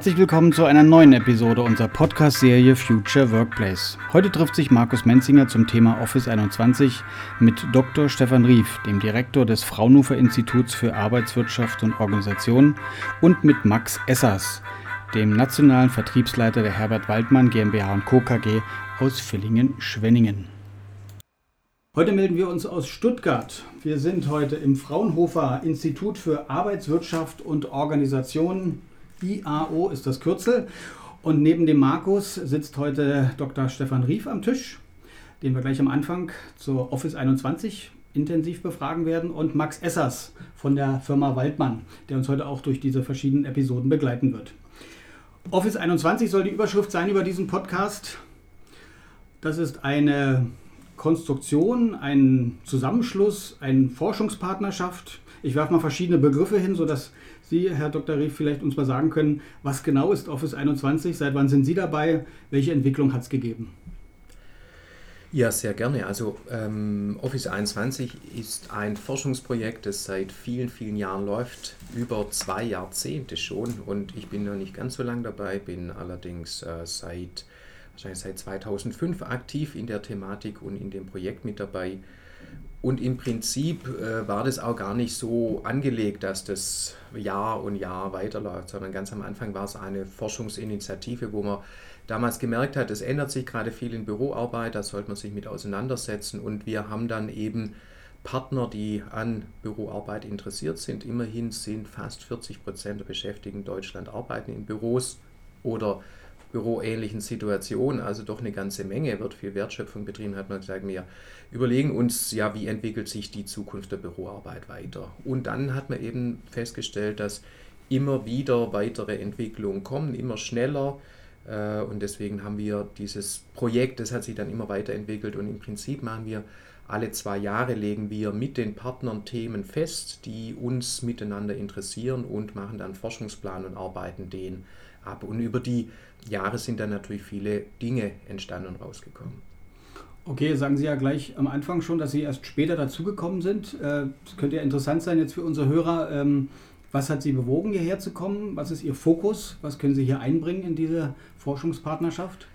Herzlich willkommen zu einer neuen Episode unserer Podcast-Serie Future Workplace. Heute trifft sich Markus Menzinger zum Thema Office 21 mit Dr. Stefan Rief, dem Direktor des Fraunhofer Instituts für Arbeitswirtschaft und Organisation, und mit Max Essers, dem nationalen Vertriebsleiter der Herbert Waldmann GmbH Co. KG aus Villingen-Schwenningen. Heute melden wir uns aus Stuttgart. Wir sind heute im Fraunhofer Institut für Arbeitswirtschaft und Organisation IAO ist das Kürzel. Und neben dem Markus sitzt heute Dr. Stefan Rief am Tisch, den wir gleich am Anfang zur Office 21 intensiv befragen werden, und Max Essers von der Firma Waldmann, der uns heute auch durch diese verschiedenen Episoden begleiten wird. Office 21 soll die Überschrift sein über diesen Podcast. Das ist eine Konstruktion, ein Zusammenschluss, eine Forschungspartnerschaft. Ich werfe mal verschiedene Begriffe hin, sodass Sie, Herr Dr. Rief, vielleicht uns mal sagen können, was genau ist Office 21, seit wann sind Sie dabei, welche Entwicklung hat es gegeben? Ja, sehr gerne. Also ähm, Office 21 ist ein Forschungsprojekt, das seit vielen, vielen Jahren läuft, über zwei Jahrzehnte schon. Und ich bin noch nicht ganz so lange dabei, bin allerdings äh, seit, wahrscheinlich seit 2005 aktiv in der Thematik und in dem Projekt mit dabei. Und im Prinzip äh, war das auch gar nicht so angelegt, dass das Jahr und Jahr weiterläuft, sondern ganz am Anfang war es eine Forschungsinitiative, wo man damals gemerkt hat, es ändert sich gerade viel in Büroarbeit, da sollte man sich mit auseinandersetzen. Und wir haben dann eben Partner, die an Büroarbeit interessiert sind. Immerhin sind fast 40 Prozent der Beschäftigten in Deutschland arbeiten in Büros oder büroähnlichen Situationen, also doch eine ganze Menge, wird viel Wertschöpfung betrieben, hat man gesagt, wir überlegen uns, ja, wie entwickelt sich die Zukunft der Büroarbeit weiter. Und dann hat man eben festgestellt, dass immer wieder weitere Entwicklungen kommen, immer schneller. Äh, und deswegen haben wir dieses Projekt, das hat sich dann immer weiterentwickelt und im Prinzip machen wir alle zwei Jahre legen wir mit den Partnern Themen fest, die uns miteinander interessieren und machen dann Forschungsplan und arbeiten den ab. Und über die Jahre sind dann natürlich viele Dinge entstanden und rausgekommen. Okay, sagen Sie ja gleich am Anfang schon, dass Sie erst später dazugekommen sind. Das äh, könnte ja interessant sein jetzt für unsere Hörer. Ähm, was hat Sie bewogen, hierher zu kommen? Was ist Ihr Fokus? Was können Sie hier einbringen in diese Forschungspartnerschaft?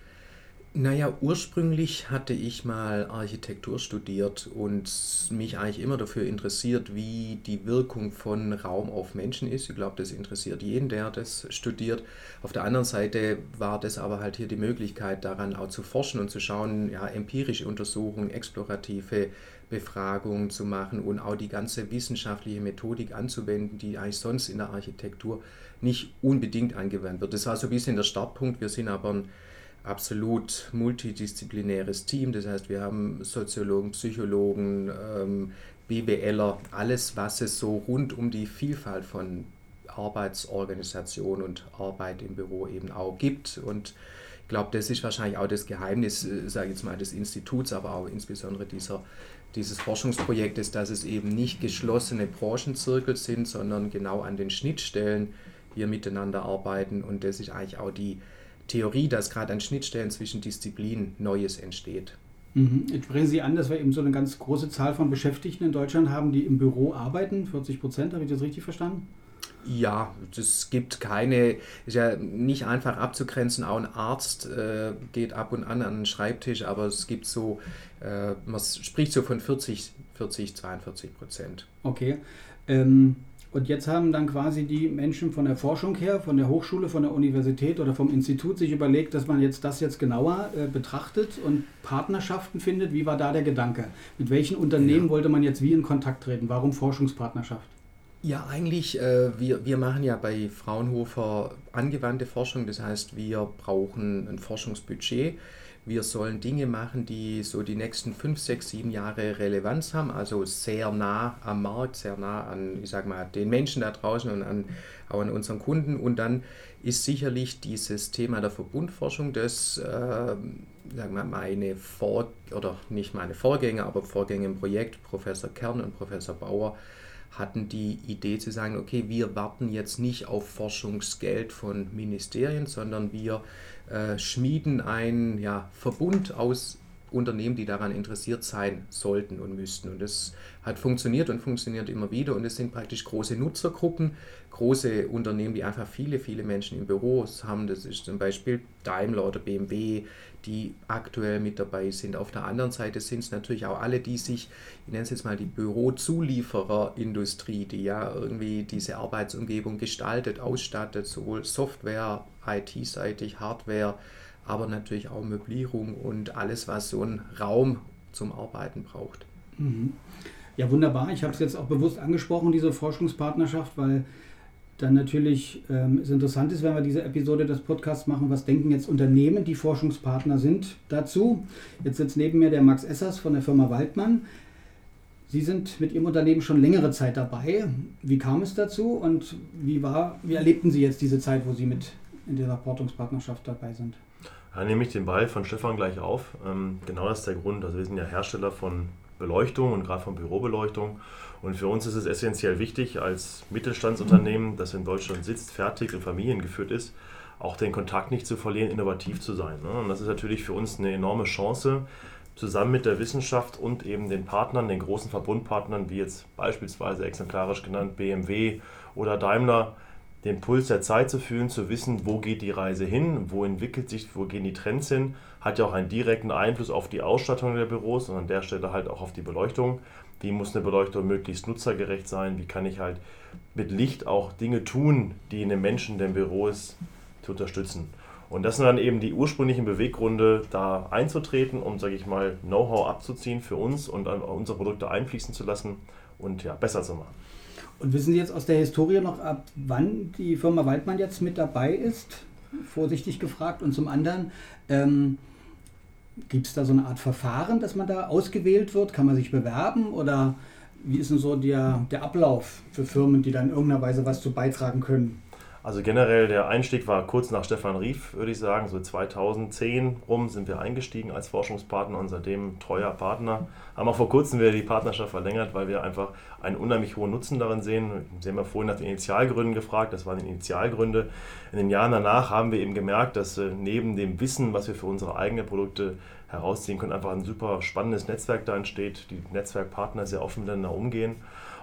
Naja, ursprünglich hatte ich mal Architektur studiert und mich eigentlich immer dafür interessiert, wie die Wirkung von Raum auf Menschen ist. Ich glaube, das interessiert jeden, der das studiert. Auf der anderen Seite war das aber halt hier die Möglichkeit, daran auch zu forschen und zu schauen, ja, empirische Untersuchungen, explorative Befragungen zu machen und auch die ganze wissenschaftliche Methodik anzuwenden, die eigentlich sonst in der Architektur nicht unbedingt angewendet wird. Das war so ein bisschen der Startpunkt. Wir sind aber ein absolut multidisziplinäres Team. Das heißt, wir haben Soziologen, Psychologen, ähm, BWLer, alles, was es so rund um die Vielfalt von Arbeitsorganisation und Arbeit im Büro eben auch gibt. Und ich glaube, das ist wahrscheinlich auch das Geheimnis, äh, sage ich jetzt mal, des Instituts, aber auch insbesondere dieser, dieses Forschungsprojektes, dass es eben nicht geschlossene Branchenzirkel sind, sondern genau an den Schnittstellen wir miteinander arbeiten. Und das ist eigentlich auch die, Theorie, dass gerade an Schnittstellen zwischen Disziplinen Neues entsteht. Mhm. Jetzt sprechen Sie an, dass wir eben so eine ganz große Zahl von Beschäftigten in Deutschland haben, die im Büro arbeiten. 40 Prozent, habe ich das richtig verstanden? Ja, es gibt keine, ist ja nicht einfach abzugrenzen. Auch ein Arzt äh, geht ab und an an den Schreibtisch, aber es gibt so, äh, man spricht so von 40, 40, 42 Prozent. Okay. Ähm, und jetzt haben dann quasi die Menschen von der Forschung her, von der Hochschule, von der Universität oder vom Institut sich überlegt, dass man jetzt das jetzt genauer äh, betrachtet und Partnerschaften findet. Wie war da der Gedanke? Mit welchen Unternehmen ja. wollte man jetzt wie in Kontakt treten? Warum Forschungspartnerschaft? Ja, eigentlich, äh, wir, wir machen ja bei Fraunhofer angewandte Forschung. Das heißt, wir brauchen ein Forschungsbudget wir sollen Dinge machen, die so die nächsten fünf, sechs, sieben Jahre Relevanz haben, also sehr nah am Markt, sehr nah an, ich sag mal, den Menschen da draußen und an, auch an unseren Kunden. Und dann ist sicherlich dieses Thema der Verbundforschung, das, äh, sagen wir, meine Vor- oder nicht meine Vorgänger, aber Vorgänger im Projekt, Professor Kern und Professor Bauer, hatten die Idee zu sagen, okay, wir warten jetzt nicht auf Forschungsgeld von Ministerien, sondern wir schmieden einen ja, Verbund aus Unternehmen, die daran interessiert sein sollten und müssten. Und das hat funktioniert und funktioniert immer wieder. Und es sind praktisch große Nutzergruppen, große Unternehmen, die einfach viele, viele Menschen im Büro haben. Das ist zum Beispiel Daimler oder BMW, die aktuell mit dabei sind. Auf der anderen Seite sind es natürlich auch alle, die sich, ich nenne es jetzt mal die Bürozuliefererindustrie, die ja irgendwie diese Arbeitsumgebung gestaltet, ausstattet, sowohl Software, IT-seitig, Hardware, aber natürlich auch Möblierung und alles, was so ein Raum zum Arbeiten braucht. Mhm. Ja, wunderbar. Ich habe es jetzt auch bewusst angesprochen, diese Forschungspartnerschaft, weil dann natürlich ähm, es interessant ist, wenn wir diese Episode des Podcasts machen, was denken jetzt Unternehmen, die Forschungspartner sind, dazu. Jetzt sitzt neben mir der Max Essers von der Firma Waldmann. Sie sind mit Ihrem Unternehmen schon längere Zeit dabei. Wie kam es dazu und wie, war, wie erlebten Sie jetzt diese Zeit, wo Sie mit in dieser Forschungspartnerschaft dabei sind? Ja, nehme ich den Ball von Stefan gleich auf. Ähm, genau das ist der Grund. Also wir sind ja Hersteller von Beleuchtung und gerade von Bürobeleuchtung. Und für uns ist es essentiell wichtig, als Mittelstandsunternehmen, das in Deutschland sitzt, fertig und familiengeführt ist, auch den Kontakt nicht zu verlieren, innovativ zu sein. Ne? Und das ist natürlich für uns eine enorme Chance, zusammen mit der Wissenschaft und eben den Partnern, den großen Verbundpartnern, wie jetzt beispielsweise exemplarisch genannt BMW oder Daimler, den Puls der Zeit zu fühlen, zu wissen, wo geht die Reise hin, wo entwickelt sich, wo gehen die Trends hin, hat ja auch einen direkten Einfluss auf die Ausstattung der Büros und an der Stelle halt auch auf die Beleuchtung. Wie muss eine Beleuchtung möglichst nutzergerecht sein? Wie kann ich halt mit Licht auch Dinge tun, die in den Menschen, den Büros zu unterstützen? Und das sind dann eben die ursprünglichen Beweggründe, da einzutreten, um, sage ich mal, Know-how abzuziehen für uns und unsere Produkte einfließen zu lassen und ja, besser zu machen. Und wissen Sie jetzt aus der Historie noch, ab wann die Firma Waldmann jetzt mit dabei ist? Vorsichtig gefragt. Und zum anderen, ähm, gibt es da so eine Art Verfahren, dass man da ausgewählt wird? Kann man sich bewerben? Oder wie ist denn so der, der Ablauf für Firmen, die da in irgendeiner Weise was zu beitragen können? Also generell der Einstieg war kurz nach Stefan Rief, würde ich sagen. So 2010 rum sind wir eingestiegen als Forschungspartner und seitdem treuer Partner. Haben auch vor kurzem wieder die Partnerschaft verlängert, weil wir einfach einen unheimlich hohen Nutzen darin sehen. Sie haben ja vorhin nach den Initialgründen gefragt, das waren die Initialgründe. In den Jahren danach haben wir eben gemerkt, dass äh, neben dem Wissen, was wir für unsere eigenen Produkte herausziehen können, einfach ein super spannendes Netzwerk da entsteht, die Netzwerkpartner sehr offen miteinander umgehen.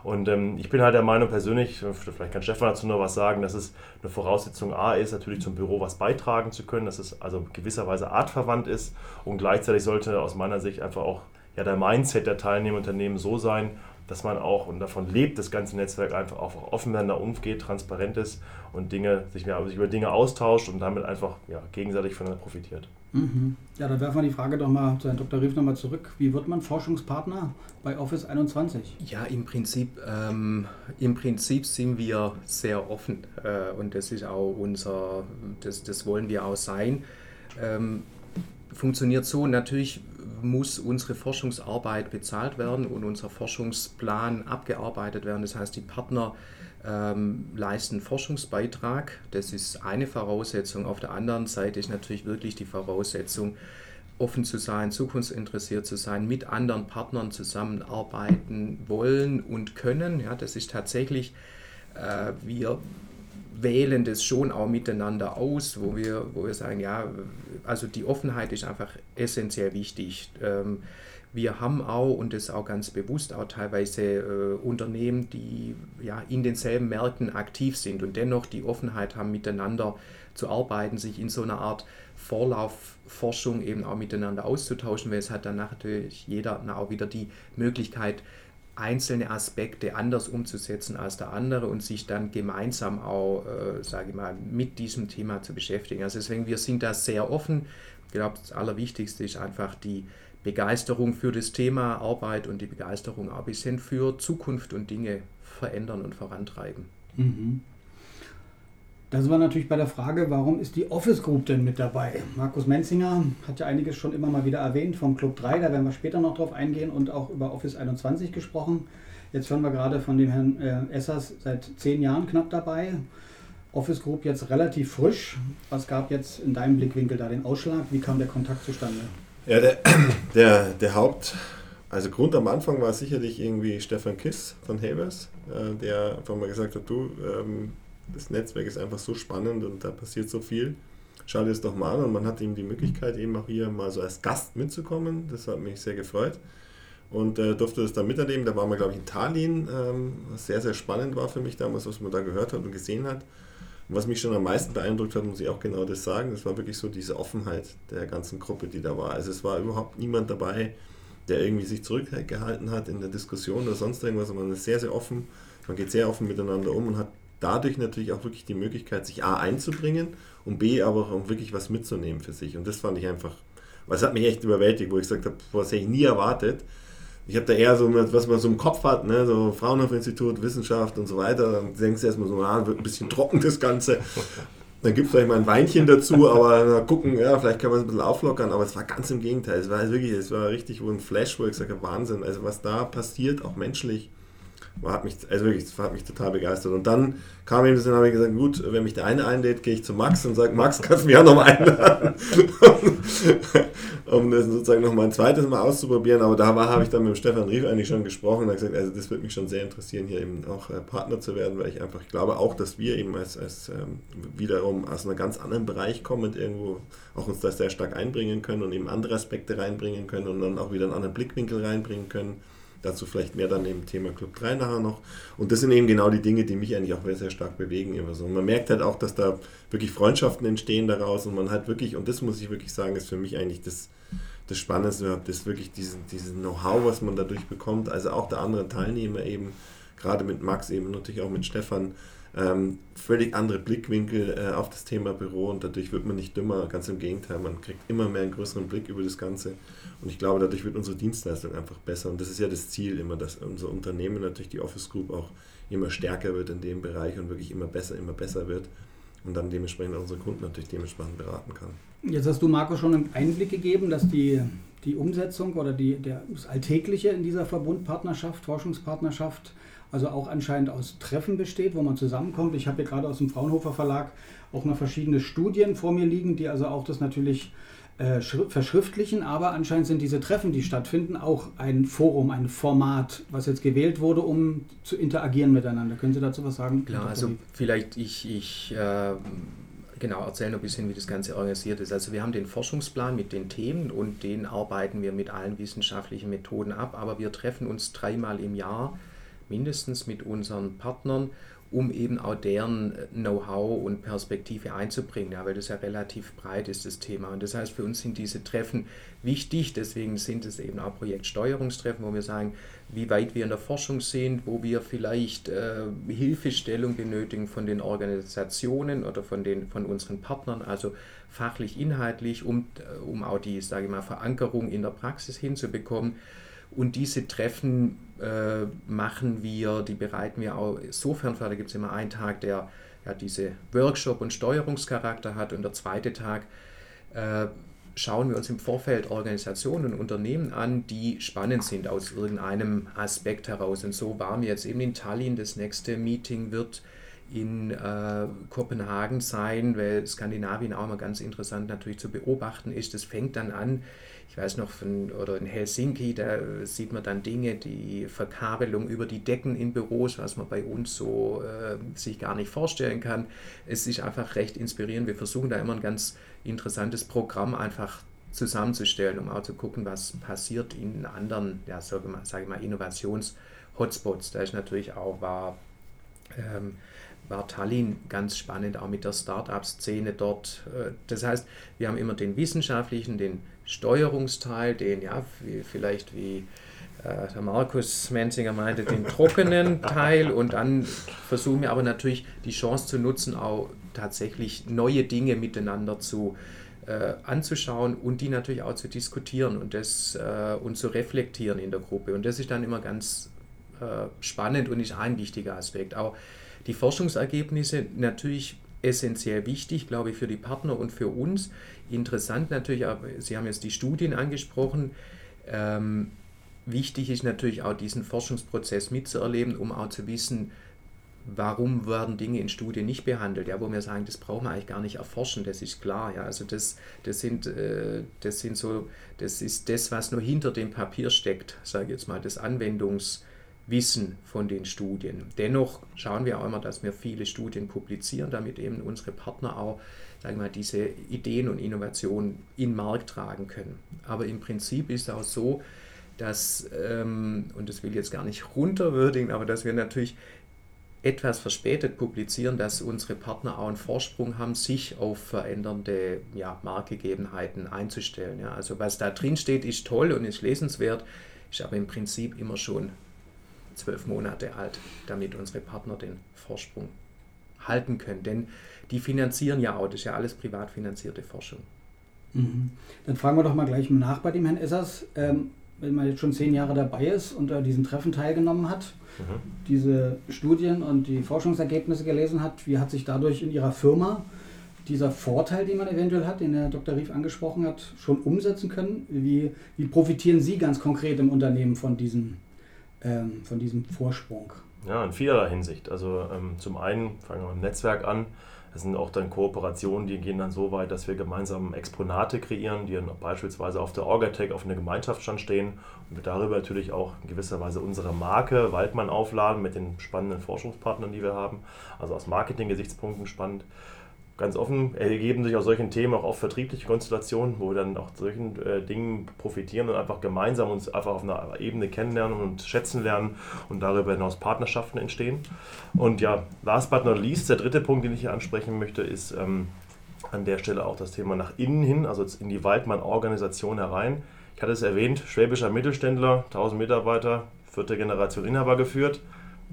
Und ähm, ich bin halt der Meinung persönlich, vielleicht kann Stefan dazu noch was sagen, dass es eine Voraussetzung A ist, natürlich zum Büro was beitragen zu können, dass es also gewisserweise artverwandt ist. Und gleichzeitig sollte aus meiner Sicht einfach auch ja, der Mindset der teilnehmenden Unternehmen so sein, dass man auch und davon lebt, das ganze Netzwerk einfach auch offen miteinander umgeht, transparent ist und Dinge, sich, sich über Dinge austauscht und damit einfach ja, gegenseitig voneinander profitiert. Mhm. Ja, dann werfen wir die Frage doch mal zu Herrn Dr. Rief nochmal zurück. Wie wird man Forschungspartner bei Office 21? Ja, im Prinzip, ähm, im Prinzip sind wir sehr offen äh, und das ist auch unser, das, das wollen wir auch sein. Ähm, funktioniert so, natürlich muss unsere Forschungsarbeit bezahlt werden und unser Forschungsplan abgearbeitet werden. Das heißt, die Partner ähm, leisten Forschungsbeitrag. Das ist eine Voraussetzung. Auf der anderen Seite ist natürlich wirklich die Voraussetzung, offen zu sein, zukunftsinteressiert zu sein, mit anderen Partnern zusammenarbeiten wollen und können. Ja, das ist tatsächlich, äh, wir wählen das schon auch miteinander aus, wo wir, wo wir sagen, ja, also die Offenheit ist einfach essentiell wichtig. Ähm, wir haben auch, und das auch ganz bewusst, auch teilweise äh, Unternehmen, die ja in denselben Märkten aktiv sind und dennoch die Offenheit haben, miteinander zu arbeiten, sich in so einer Art Vorlaufforschung eben auch miteinander auszutauschen, weil es hat dann natürlich jeder auch wieder die Möglichkeit, einzelne Aspekte anders umzusetzen als der andere und sich dann gemeinsam auch, äh, sage ich mal, mit diesem Thema zu beschäftigen. Also deswegen, wir sind da sehr offen. Ich glaube, das Allerwichtigste ist einfach die Begeisterung für das Thema Arbeit und die Begeisterung auch ein bisschen für Zukunft und Dinge verändern und vorantreiben. Mhm. Da sind wir natürlich bei der Frage, warum ist die Office Group denn mit dabei? Markus Menzinger hat ja einiges schon immer mal wieder erwähnt vom Club 3, da werden wir später noch drauf eingehen und auch über Office 21 gesprochen. Jetzt hören wir gerade von dem Herrn äh, Essers seit zehn Jahren knapp dabei. Office Group jetzt relativ frisch. Was gab jetzt in deinem Blickwinkel da den Ausschlag? Wie kam der Kontakt zustande? Ja, der, der, der Haupt, also Grund am Anfang war sicherlich irgendwie Stefan Kiss von Havers, äh, der einfach mal gesagt hat, du, ähm, das Netzwerk ist einfach so spannend und da passiert so viel. schau dir das doch mal an. Und man hat ihm die Möglichkeit, eben auch hier mal so als Gast mitzukommen. Das hat mich sehr gefreut. Und äh, durfte das dann miterleben. Da waren wir, glaube ich, in Tallinn, ähm, was sehr, sehr spannend war für mich damals, was man da gehört hat und gesehen hat. Und was mich schon am meisten beeindruckt hat, muss ich auch genau das sagen, das war wirklich so diese Offenheit der ganzen Gruppe, die da war. Also es war überhaupt niemand dabei, der irgendwie sich zurückgehalten hat in der Diskussion oder sonst irgendwas. Man ist sehr, sehr offen, man geht sehr offen miteinander um und hat dadurch natürlich auch wirklich die Möglichkeit, sich A einzubringen und B aber auch wirklich was mitzunehmen für sich. Und das fand ich einfach, weil es hat mich echt überwältigt, wo ich gesagt habe, was hätte ich nie erwartet. Ich habe da eher so, was man so im Kopf hat, ne? so Fraunhofer-Institut, Wissenschaft und so weiter. Dann denkst du erstmal so, ah, wird ein bisschen trocken das Ganze. Dann gibt es vielleicht mal ein Weinchen dazu, aber gucken, ja, vielleicht kann man es ein bisschen auflockern, aber es war ganz im Gegenteil. Es war wirklich, es war richtig wo ein Flash, wo ich sage, Wahnsinn, also was da passiert, auch menschlich, hat mich, also wirklich, das hat mich total begeistert. Und dann kam eben das, dann habe ich gesagt, gut, wenn mich der eine einlädt, gehe ich zu Max und sage, Max, kannst du mich auch noch mal einladen? um das sozusagen noch mal ein zweites Mal auszuprobieren. Aber da habe ich dann mit Stefan Rief eigentlich schon gesprochen und habe gesagt, also das würde mich schon sehr interessieren, hier eben auch äh, Partner zu werden, weil ich einfach, glaube auch, dass wir eben als, als ähm, wiederum aus einem ganz anderen Bereich kommen irgendwo auch uns da sehr stark einbringen können und eben andere Aspekte reinbringen können und dann auch wieder einen anderen Blickwinkel reinbringen können Dazu vielleicht mehr dann im Thema Club 3 nachher noch. Und das sind eben genau die Dinge, die mich eigentlich auch sehr stark bewegen. Immer so. Und man merkt halt auch, dass da wirklich Freundschaften entstehen daraus und man halt wirklich, und das muss ich wirklich sagen, ist für mich eigentlich das, das Spannendste, das wirklich diesen, diesen Know-how, was man dadurch bekommt, also auch der anderen Teilnehmer eben, gerade mit Max eben, natürlich auch mit Stefan, ähm, völlig andere Blickwinkel äh, auf das Thema Büro und dadurch wird man nicht dümmer, ganz im Gegenteil, man kriegt immer mehr einen größeren Blick über das Ganze und ich glaube, dadurch wird unsere Dienstleistung einfach besser und das ist ja das Ziel immer, dass unser Unternehmen, natürlich die Office Group auch immer stärker wird in dem Bereich und wirklich immer besser, immer besser wird und dann dementsprechend unsere Kunden natürlich dementsprechend beraten kann. Jetzt hast du Marco schon einen Einblick gegeben, dass die, die Umsetzung oder die, der, das Alltägliche in dieser Verbundpartnerschaft, Forschungspartnerschaft also auch anscheinend aus Treffen besteht, wo man zusammenkommt. Ich habe hier gerade aus dem Fraunhofer Verlag auch noch verschiedene Studien vor mir liegen, die also auch das natürlich äh, verschriftlichen, aber anscheinend sind diese Treffen, die stattfinden, auch ein Forum, ein Format, was jetzt gewählt wurde, um zu interagieren miteinander. Können Sie dazu was sagen? Klar, also vielleicht ich, ich äh, genau erzählen ein bisschen, wie das Ganze organisiert ist. Also wir haben den Forschungsplan mit den Themen und den arbeiten wir mit allen wissenschaftlichen Methoden ab, aber wir treffen uns dreimal im Jahr mindestens mit unseren Partnern, um eben auch deren Know-how und Perspektive einzubringen, ja, weil das ja relativ breit ist, das Thema. Und das heißt, für uns sind diese Treffen wichtig, deswegen sind es eben auch Projektsteuerungstreffen, wo wir sagen, wie weit wir in der Forschung sind, wo wir vielleicht äh, Hilfestellung benötigen von den Organisationen oder von, den, von unseren Partnern, also fachlich, inhaltlich, um, äh, um auch die, sage ich mal, Verankerung in der Praxis hinzubekommen. Und diese Treffen äh, machen wir, die bereiten wir auch insofern vor, da gibt es immer einen Tag, der ja, diese Workshop- und Steuerungscharakter hat und der zweite Tag äh, schauen wir uns im Vorfeld Organisationen und Unternehmen an, die spannend sind aus irgendeinem Aspekt heraus. Und so waren wir jetzt eben in Tallinn. Das nächste Meeting wird in äh, Kopenhagen sein, weil Skandinavien auch immer ganz interessant natürlich zu beobachten ist. Das fängt dann an ich weiß noch, von, oder in Helsinki, da sieht man dann Dinge, die Verkabelung über die Decken in Büros, was man bei uns so äh, sich gar nicht vorstellen kann. Es ist einfach recht inspirierend. Wir versuchen da immer ein ganz interessantes Programm einfach zusammenzustellen, um auch zu gucken, was passiert in anderen, ja, sage ich mal, Innovations-Hotspots. Da ist natürlich auch war, ähm, war Tallinn ganz spannend, auch mit der Start-up-Szene dort. Äh, das heißt, wir haben immer den wissenschaftlichen, den Steuerungsteil, den ja vielleicht wie äh, der Markus Menzinger meinte, den trockenen Teil und dann versuchen wir aber natürlich die Chance zu nutzen, auch tatsächlich neue Dinge miteinander zu äh, anzuschauen und die natürlich auch zu diskutieren und das äh, und zu reflektieren in der Gruppe. Und das ist dann immer ganz äh, spannend und ist ein wichtiger Aspekt. Auch die Forschungsergebnisse natürlich essentiell wichtig, glaube ich, für die Partner und für uns. Interessant natürlich, aber Sie haben jetzt die Studien angesprochen. Ähm, wichtig ist natürlich auch diesen Forschungsprozess mitzuerleben, um auch zu wissen, warum werden Dinge in Studien nicht behandelt, ja, wo wir sagen, das brauchen wir eigentlich gar nicht erforschen, das ist klar, ja, also das, das sind, äh, das sind so, das ist das, was nur hinter dem Papier steckt, sage ich jetzt mal, das Anwendungs- Wissen von den Studien. Dennoch schauen wir auch immer, dass wir viele Studien publizieren, damit eben unsere Partner auch sagen wir mal, diese Ideen und Innovationen in den Markt tragen können. Aber im Prinzip ist es auch so, dass, ähm, und das will ich jetzt gar nicht runterwürdigen, aber dass wir natürlich etwas verspätet publizieren, dass unsere Partner auch einen Vorsprung haben, sich auf verändernde ja, Marktgegebenheiten einzustellen. Ja. Also was da drin steht, ist toll und ist lesenswert, ist aber im Prinzip immer schon zwölf Monate alt, damit unsere Partner den Vorsprung halten können. Denn die finanzieren ja auch, das ist ja alles privat finanzierte Forschung. Mhm. Dann fragen wir doch mal gleich nach bei dem Herrn Essers. Ähm, wenn man jetzt schon zehn Jahre dabei ist und an diesen Treffen teilgenommen hat, mhm. diese Studien und die Forschungsergebnisse gelesen hat, wie hat sich dadurch in Ihrer Firma dieser Vorteil, den man eventuell hat, den Herr Dr. Rief angesprochen hat, schon umsetzen können? Wie, wie profitieren Sie ganz konkret im Unternehmen von diesem, ähm, von diesem Vorsprung? Ja, in vielerlei Hinsicht. Also ähm, zum einen fangen wir mit dem Netzwerk an. Es sind auch dann Kooperationen, die gehen dann so weit, dass wir gemeinsam Exponate kreieren, die dann beispielsweise auf der Orgatec auf einem Gemeinschaftsstand stehen und wir darüber natürlich auch in gewisser Weise unsere Marke Waldmann aufladen mit den spannenden Forschungspartnern, die wir haben. Also aus Marketing-Gesichtspunkten spannend ganz offen ergeben sich aus solchen Themen auch oft vertriebliche Konstellationen, wo wir dann auch solchen äh, Dingen profitieren und einfach gemeinsam uns einfach auf einer Ebene kennenlernen und schätzen lernen und darüber hinaus Partnerschaften entstehen. Und ja, last but not least, der dritte Punkt, den ich hier ansprechen möchte, ist ähm, an der Stelle auch das Thema nach innen hin, also in die Waldmann-Organisation herein. Ich hatte es erwähnt, schwäbischer Mittelständler, 1000 Mitarbeiter, vierte Generation Inhaber geführt,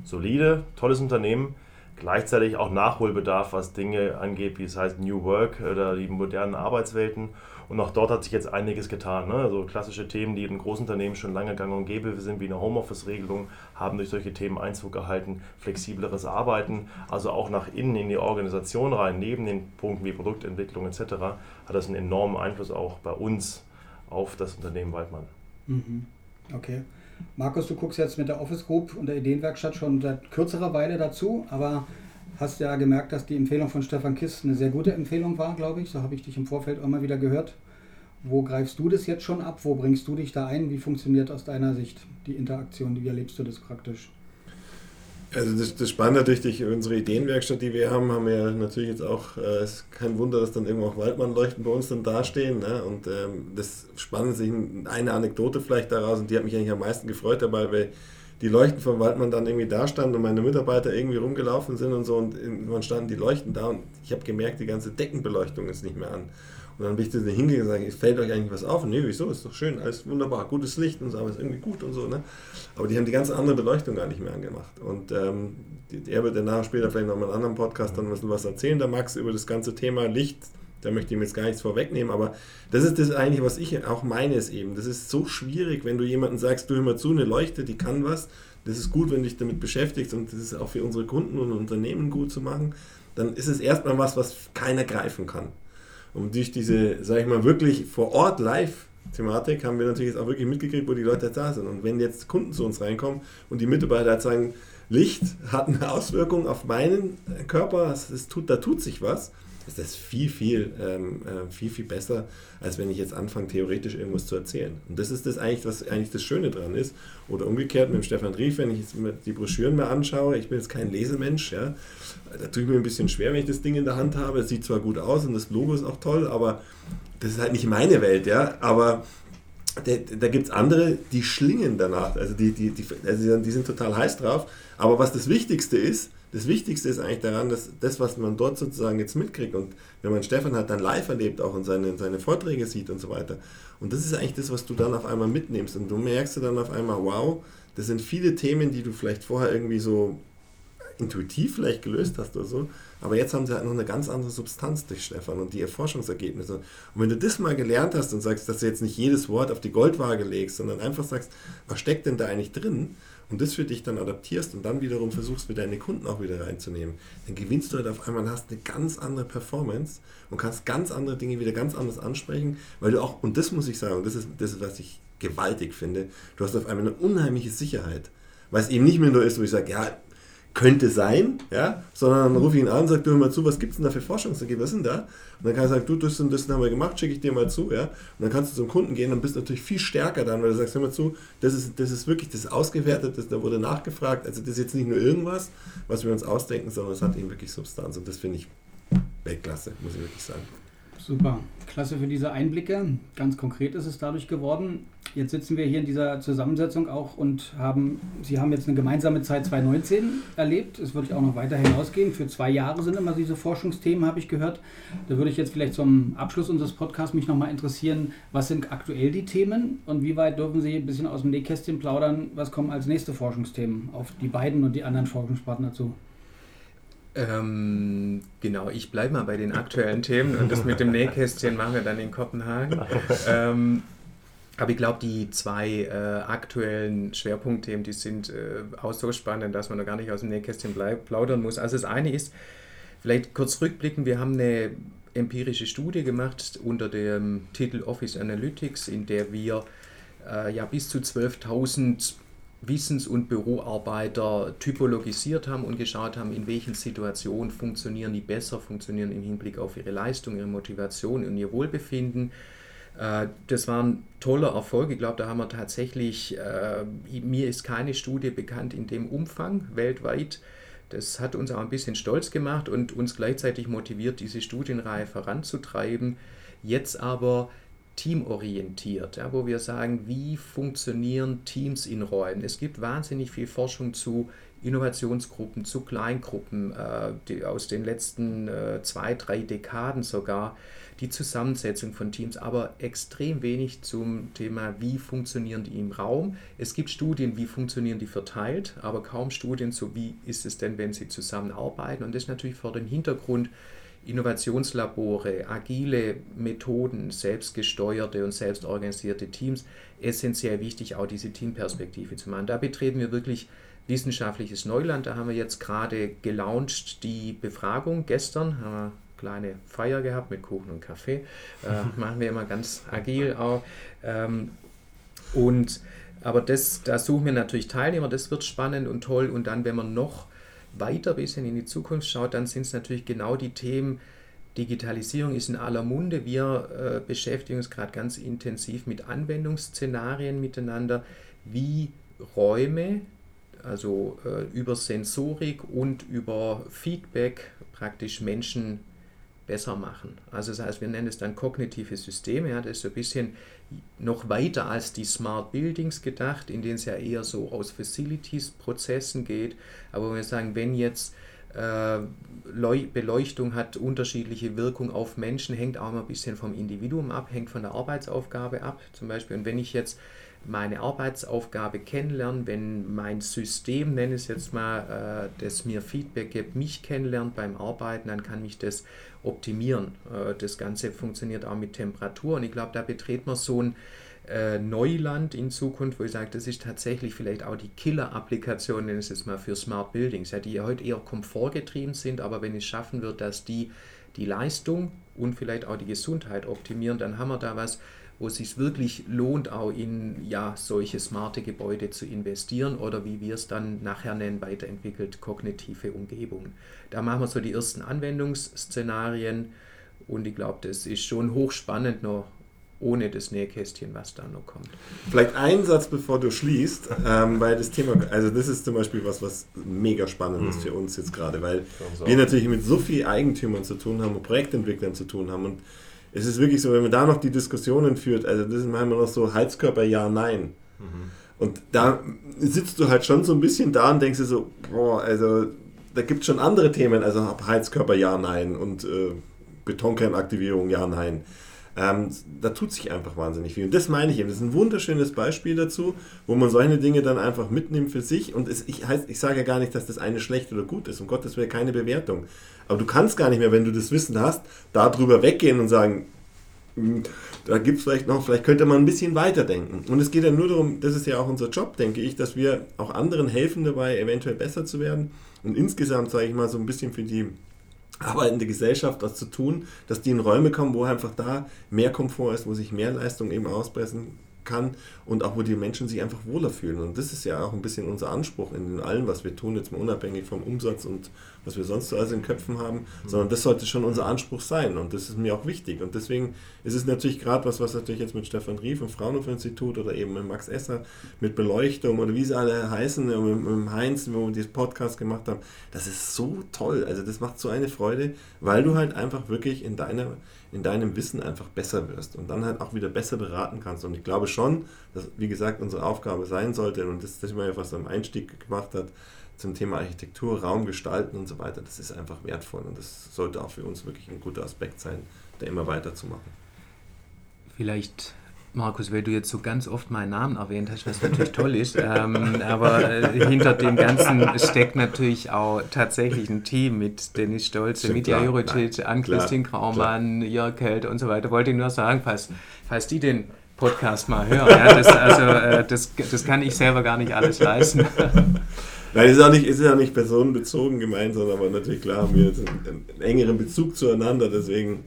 solide, tolles Unternehmen gleichzeitig auch Nachholbedarf, was Dinge angeht, wie es heißt New Work oder die modernen Arbeitswelten. Und auch dort hat sich jetzt einiges getan. Ne? Also klassische Themen, die in Großunternehmen schon lange gang und gäbe sind, wie eine Homeoffice-Regelung, haben durch solche Themen Einzug gehalten. Flexibleres Arbeiten, also auch nach innen in die Organisation rein, neben den Punkten wie Produktentwicklung etc., hat das einen enormen Einfluss auch bei uns auf das Unternehmen Waldmann. Mhm. Okay. Markus, du guckst jetzt mit der Office Group und der Ideenwerkstatt schon seit kürzerer Weile dazu, aber hast ja gemerkt, dass die Empfehlung von Stefan Kist eine sehr gute Empfehlung war, glaube ich. So habe ich dich im Vorfeld immer wieder gehört. Wo greifst du das jetzt schon ab? Wo bringst du dich da ein? Wie funktioniert aus deiner Sicht die Interaktion? Wie erlebst du das praktisch? Also das, das Spannende durch unsere Ideenwerkstatt, die wir haben, haben wir natürlich jetzt auch, äh, es ist kein Wunder, dass dann irgendwo auch Waldmannleuchten bei uns dann dastehen. Ne? Und ähm, das Spannende sich eine Anekdote vielleicht daraus, und die hat mich eigentlich am meisten gefreut dabei, weil die Leuchten vom Waldmann dann irgendwie da standen und meine Mitarbeiter irgendwie rumgelaufen sind und so und irgendwann standen die Leuchten da und ich habe gemerkt, die ganze Deckenbeleuchtung ist nicht mehr an. Und dann bin ich da hingegangen und gesagt, fällt euch eigentlich was auf? Und nee, wieso? Ist doch schön, alles wunderbar, gutes Licht und so, aber ist irgendwie gut und so. Ne? Aber die haben die ganze andere Beleuchtung gar nicht mehr angemacht. Und ähm, er wird danach später vielleicht noch mal einen anderen Podcast dann ein bisschen was erzählen, der Max, über das ganze Thema Licht. Da möchte ich ihm jetzt gar nichts vorwegnehmen, aber das ist das eigentlich, was ich auch meine, ist eben. Das ist so schwierig, wenn du jemanden sagst, du hör mal zu, eine Leuchte, die kann was. Das ist gut, wenn du dich damit beschäftigst und das ist auch für unsere Kunden und Unternehmen gut zu machen. Dann ist es erstmal was, was keiner greifen kann. Und durch diese, sag ich mal, wirklich vor Ort live Thematik haben wir natürlich jetzt auch wirklich mitgekriegt, wo die Leute da sind. Und wenn jetzt Kunden zu uns reinkommen und die Mitarbeiter sagen, Licht hat eine Auswirkung auf meinen Körper, es tut, da tut sich was, ist das viel, viel, ähm, äh, viel, viel besser, als wenn ich jetzt anfange, theoretisch irgendwas zu erzählen. Und das ist das eigentlich, was eigentlich das Schöne dran ist. Oder umgekehrt mit dem Stefan Rief, wenn ich jetzt die Broschüren mal anschaue, ich bin jetzt kein Lesemensch, ja, da tue ich mir ein bisschen schwer, wenn ich das Ding in der Hand habe. Es sieht zwar gut aus und das Logo ist auch toll, aber das ist halt nicht meine Welt, ja. Aber da, da gibt es andere, die schlingen danach. Also die, die, die, also die sind total heiß drauf. Aber was das Wichtigste ist, das Wichtigste ist eigentlich daran, dass das, was man dort sozusagen jetzt mitkriegt und wenn man Stefan hat dann live erlebt auch und seine, seine Vorträge sieht und so weiter. Und das ist eigentlich das, was du dann auf einmal mitnimmst. Und du merkst dann auf einmal, wow, das sind viele Themen, die du vielleicht vorher irgendwie so intuitiv vielleicht gelöst hast oder so. Aber jetzt haben sie halt noch eine ganz andere Substanz durch Stefan und die Erforschungsergebnisse. Und wenn du das mal gelernt hast und sagst, dass du jetzt nicht jedes Wort auf die Goldwaage legst, sondern einfach sagst, was steckt denn da eigentlich drin? Und das für dich dann adaptierst und dann wiederum versuchst, für deine Kunden auch wieder reinzunehmen, dann gewinnst du halt auf einmal und hast eine ganz andere Performance und kannst ganz andere Dinge wieder ganz anders ansprechen, weil du auch, und das muss ich sagen, das ist das, was ich gewaltig finde, du hast auf einmal eine unheimliche Sicherheit. Weil es eben nicht mehr nur ist, wo ich sage, ja, könnte sein, ja, sondern dann rufe ich ihn an und sage, du hör mal zu, was gibt es denn da für Forschungsergebnisse, was sind da? Und dann kann er sagen, du, das und das haben wir gemacht, schicke ich dir mal zu, ja. Und dann kannst du zum Kunden gehen und bist natürlich viel stärker dann, weil du sagst, hör mal zu, das ist, das ist wirklich, das ist ausgewertet, das, da wurde nachgefragt, also das ist jetzt nicht nur irgendwas, was wir uns ausdenken, sondern es hat eben wirklich Substanz und das finde ich Weltklasse, muss ich wirklich sagen. Super, klasse für diese Einblicke. Ganz konkret ist es dadurch geworden. Jetzt sitzen wir hier in dieser Zusammensetzung auch und haben, Sie haben jetzt eine gemeinsame Zeit 2019 erlebt. Es wird auch noch weiter hinausgehen. Für zwei Jahre sind immer diese Forschungsthemen, habe ich gehört. Da würde ich jetzt vielleicht zum Abschluss unseres Podcasts mich nochmal interessieren, was sind aktuell die Themen und wie weit dürfen Sie ein bisschen aus dem Nähkästchen plaudern, was kommen als nächste Forschungsthemen auf die beiden und die anderen Forschungspartner zu? Ähm, genau, ich bleibe mal bei den aktuellen Themen und das mit dem Nähkästchen machen wir dann in Kopenhagen. Ähm, aber ich glaube, die zwei äh, aktuellen Schwerpunktthemen, die sind äh, auch so spannend, dass man da gar nicht aus dem Nähkästchen plaudern muss. Also das eine ist, vielleicht kurz rückblicken, wir haben eine empirische Studie gemacht unter dem Titel Office Analytics, in der wir äh, ja bis zu 12.000 Wissens- und Büroarbeiter typologisiert haben und geschaut haben, in welchen Situationen funktionieren die besser, funktionieren im Hinblick auf ihre Leistung, ihre Motivation und ihr Wohlbefinden. Äh, das war ein toller Erfolg. Ich glaube, da haben wir tatsächlich, äh, mir ist keine Studie bekannt in dem Umfang weltweit. Das hat uns auch ein bisschen stolz gemacht und uns gleichzeitig motiviert, diese Studienreihe voranzutreiben. Jetzt aber teamorientiert, ja, wo wir sagen, wie funktionieren Teams in Räumen. Es gibt wahnsinnig viel Forschung zu Innovationsgruppen, zu Kleingruppen, äh, die aus den letzten äh, zwei, drei Dekaden sogar, die Zusammensetzung von Teams, aber extrem wenig zum Thema, wie funktionieren die im Raum. Es gibt Studien, wie funktionieren die verteilt, aber kaum Studien so, wie ist es denn, wenn sie zusammenarbeiten. Und das ist natürlich vor dem Hintergrund, Innovationslabore, agile Methoden, selbstgesteuerte und selbstorganisierte Teams essentiell wichtig, auch diese Teamperspektive zu machen. Da betreten wir wirklich wissenschaftliches Neuland. Da haben wir jetzt gerade gelauncht die Befragung. Gestern haben wir eine kleine Feier gehabt mit Kuchen und Kaffee. Äh, machen wir immer ganz agil auch. Ähm, und aber das, da suchen wir natürlich Teilnehmer, das wird spannend und toll. Und dann, wenn man noch weiter ein bisschen in die Zukunft schaut, dann sind es natürlich genau die Themen, Digitalisierung ist in aller Munde. Wir äh, beschäftigen uns gerade ganz intensiv mit Anwendungsszenarien miteinander, wie Räume, also äh, über Sensorik und über Feedback praktisch Menschen besser machen. Also das heißt, wir nennen es dann kognitive Systeme. Ja, das ist so ein bisschen noch weiter als die Smart Buildings gedacht, in denen es ja eher so aus Facilities-Prozessen geht. Aber wenn wir sagen, wenn jetzt äh, Beleuchtung hat unterschiedliche Wirkung auf Menschen, hängt auch mal ein bisschen vom Individuum ab, hängt von der Arbeitsaufgabe ab zum Beispiel. Und wenn ich jetzt meine Arbeitsaufgabe kennenlerne, wenn mein System, nenne es jetzt mal, äh, das mir Feedback gibt, mich kennenlernt beim Arbeiten, dann kann mich das optimieren. Äh, das Ganze funktioniert auch mit Temperatur und ich glaube, da betreten wir so ein äh, Neuland in Zukunft, wo ich sage, das ist tatsächlich vielleicht auch die Killer-Applikation, nenne ich es jetzt mal, für Smart Buildings, ja, die heute eher komfortgetrieben sind, aber wenn es schaffen wird, dass die die Leistung und vielleicht auch die Gesundheit optimieren, dann haben wir da was, wo es sich wirklich lohnt, auch in ja, solche smarte Gebäude zu investieren oder wie wir es dann nachher nennen, weiterentwickelt kognitive Umgebungen. Da machen wir so die ersten Anwendungsszenarien und ich glaube, das ist schon hochspannend noch ohne das Nähkästchen, was da noch kommt. Vielleicht ein Satz, bevor du schließt, ähm, weil das Thema, also das ist zum Beispiel was, was mega spannend ist mhm. für uns jetzt gerade, weil wir natürlich mit so vielen Eigentümern zu tun haben und Projektentwicklern zu tun haben und es ist wirklich so, wenn man da noch die Diskussionen führt, also das ist manchmal noch so Heizkörper ja, nein. Mhm. Und da sitzt du halt schon so ein bisschen da und denkst dir so, boah, also da gibt es schon andere Themen, also Heizkörper ja, nein und äh, Betonkernaktivierung ja, nein. Ähm, da tut sich einfach wahnsinnig viel. Und das meine ich eben. Das ist ein wunderschönes Beispiel dazu, wo man solche Dinge dann einfach mitnimmt für sich. Und es, ich, heißt, ich sage ja gar nicht, dass das eine schlecht oder gut ist. Um Gottes Willen keine Bewertung. Aber du kannst gar nicht mehr, wenn du das Wissen hast, darüber weggehen und sagen, hm, da gibt es vielleicht noch, vielleicht könnte man ein bisschen weiterdenken. Und es geht ja nur darum, das ist ja auch unser Job, denke ich, dass wir auch anderen helfen dabei, eventuell besser zu werden. Und insgesamt, sage ich mal, so ein bisschen für die arbeitende Gesellschaft was zu tun, dass die in Räume kommen, wo einfach da mehr Komfort ist, wo sich mehr Leistung eben auspressen kann und auch wo die Menschen sich einfach wohler fühlen. Und das ist ja auch ein bisschen unser Anspruch in allem, was wir tun, jetzt mal unabhängig vom Umsatz und was wir sonst so alles in Köpfen haben, sondern das sollte schon unser Anspruch sein und das ist mir auch wichtig. Und deswegen ist es natürlich gerade was, was natürlich jetzt mit Stefan Rief im Fraunhofer Institut oder eben mit Max Esser mit Beleuchtung oder wie sie alle heißen, mit, mit Heinz, wo wir diesen Podcast gemacht haben, das ist so toll. Also das macht so eine Freude, weil du halt einfach wirklich in deiner in deinem Wissen einfach besser wirst und dann halt auch wieder besser beraten kannst. Und ich glaube schon, dass, wie gesagt, unsere Aufgabe sein sollte, und das, das ist ja was am Einstieg gemacht hat, zum Thema Architektur, Raum gestalten und so weiter, das ist einfach wertvoll und das sollte auch für uns wirklich ein guter Aspekt sein, da immer weiterzumachen. Vielleicht Markus, weil du jetzt so ganz oft meinen Namen erwähnt hast, was natürlich toll ist, ähm, aber äh, hinter dem Ganzen steckt natürlich auch tatsächlich ein Team mit Dennis Stolze, Mitya Juritic, Ann-Christine Kraumann, Jörg Held und so weiter. Wollte ich nur sagen, falls, falls die den Podcast mal hören, ja, das, also, äh, das, das kann ich selber gar nicht alles leisten. Nein, es ist auch nicht, ist auch nicht personenbezogen gemeint, sondern aber natürlich klar haben wir jetzt einen, einen engeren Bezug zueinander, deswegen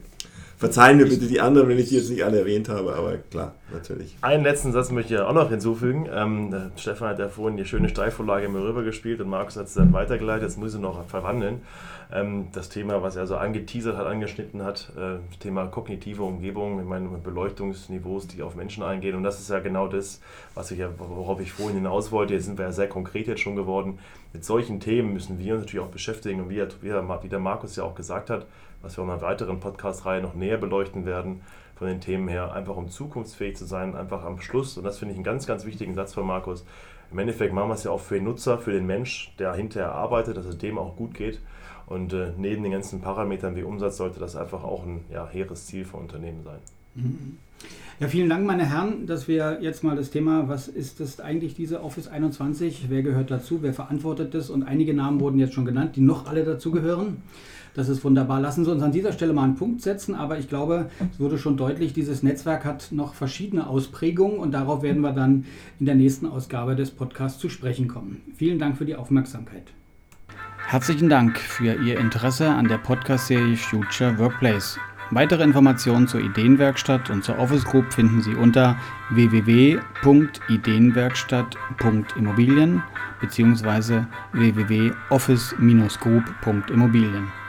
Verzeihen mir bitte die anderen, wenn ich die jetzt nicht alle erwähnt habe, aber klar, natürlich. Einen letzten Satz möchte ich auch noch hinzufügen. Ähm, Stefan hat ja vorhin die schöne Steilvorlage mir rübergespielt und Markus hat es dann weitergeleitet. Jetzt muss ich noch verwandeln. Ähm, das Thema, was er so angeteasert hat, angeschnitten hat, äh, Thema kognitive Umgebung, ich meine Beleuchtungsniveaus, die auf Menschen eingehen. Und das ist ja genau das, was ich ja, worauf ich vorhin hinaus wollte. Jetzt sind wir ja sehr konkret jetzt schon geworden. Mit solchen Themen müssen wir uns natürlich auch beschäftigen. Und wie, wie der Markus ja auch gesagt hat, was wir in einer weiteren Podcast-Reihe noch näher beleuchten werden, von den Themen her, einfach um zukunftsfähig zu sein, einfach am Schluss, und das finde ich einen ganz, ganz wichtigen Satz von Markus, im Endeffekt machen wir es ja auch für den Nutzer, für den Mensch, der hinterher arbeitet, dass es dem auch gut geht. Und äh, neben den ganzen Parametern wie Umsatz sollte das einfach auch ein ja, hehres Ziel für Unternehmen sein. Ja, vielen Dank, meine Herren, dass wir jetzt mal das Thema, was ist das eigentlich diese Office 21, wer gehört dazu, wer verantwortet das und einige Namen wurden jetzt schon genannt, die noch alle dazugehören. Das ist wunderbar. Lassen Sie uns an dieser Stelle mal einen Punkt setzen, aber ich glaube, es wurde schon deutlich, dieses Netzwerk hat noch verschiedene Ausprägungen und darauf werden wir dann in der nächsten Ausgabe des Podcasts zu sprechen kommen. Vielen Dank für die Aufmerksamkeit. Herzlichen Dank für Ihr Interesse an der Podcast-Serie Future Workplace. Weitere Informationen zur Ideenwerkstatt und zur Office Group finden Sie unter www.ideenwerkstatt.immobilien bzw. www.office-group.immobilien.